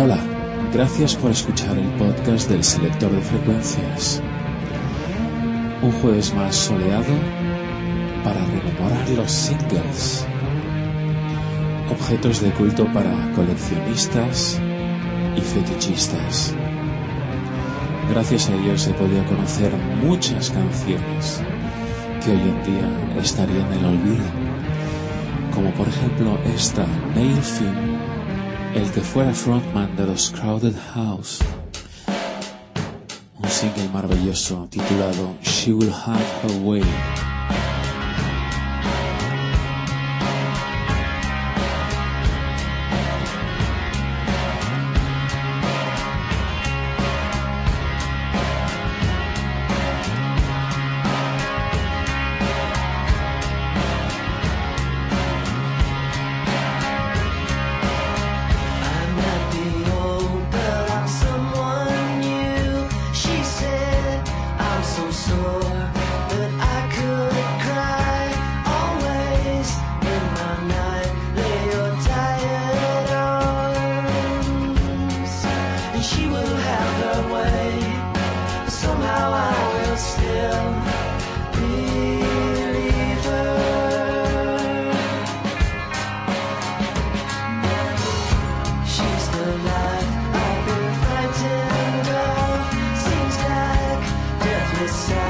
Hola, gracias por escuchar el podcast del selector de frecuencias. Un jueves más soleado para rememorar los singles. Objetos de culto para coleccionistas y fetichistas. Gracias a ellos he podido conocer muchas canciones que hoy en día estarían en el olvido, como por ejemplo esta Neil Finn, el que fuera frontman de los Crowded House, un single maravilloso titulado She Will Have Her Way. inside.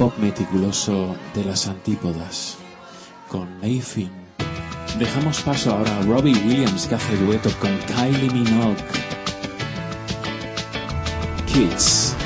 Pop meticuloso de las antípodas, con Nathan. Dejamos paso ahora a Robbie Williams que hace dueto con Kylie Minogue. Kids.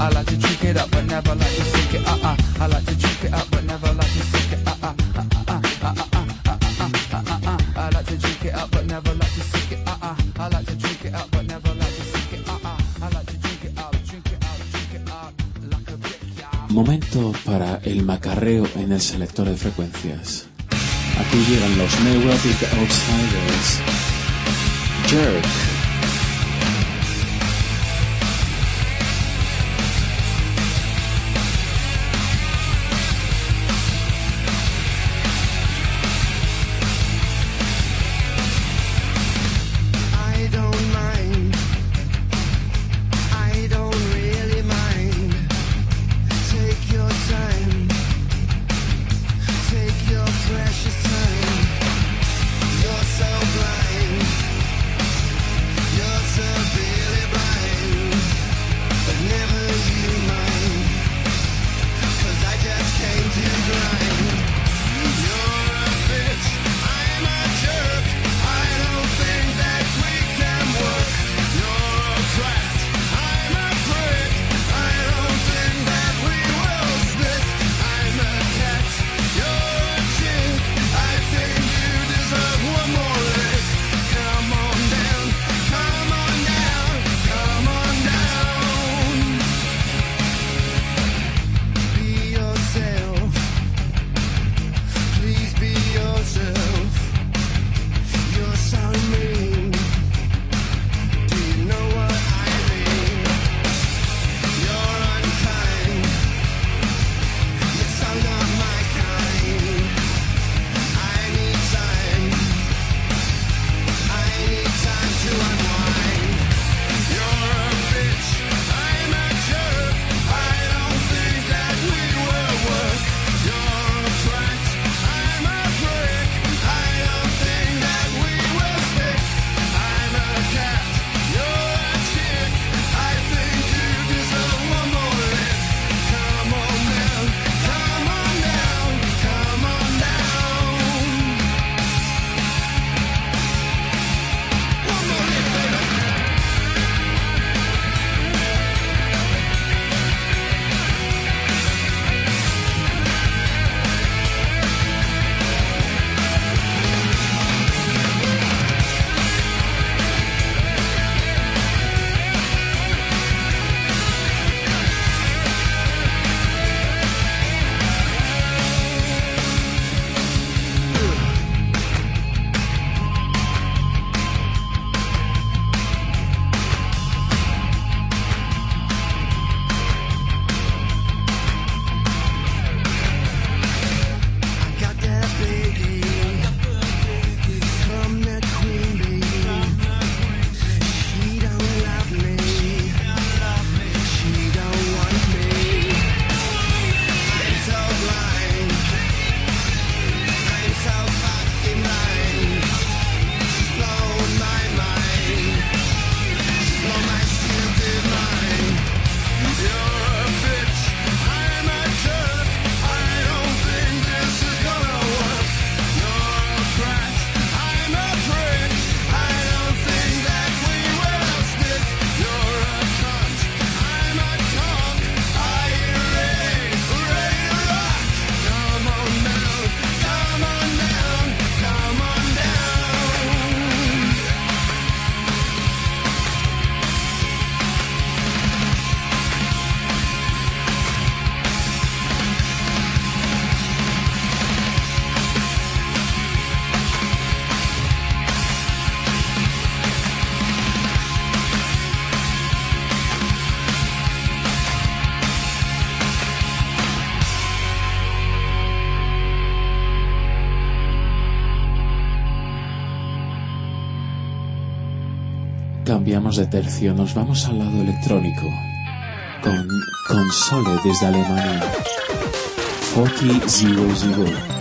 I like to drink it up, but never like to sink it. Uh uh. I like to drink it up, but never like to sink it. Uh uh. Momento para el macarreo en el selector de frecuencias. Aquí llegan los Neurotic Outsiders. Jerk. Cambiamos de tercio, nos vamos al lado electrónico con Console desde Alemania. 4000.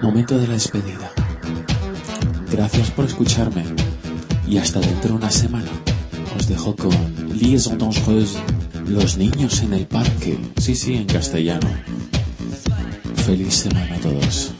Momento de la despedida. Gracias por escucharme y hasta dentro de una semana os dejo con Liaison Dangereuse, Los niños en el parque. Sí, sí, en castellano. Feliz semana a todos.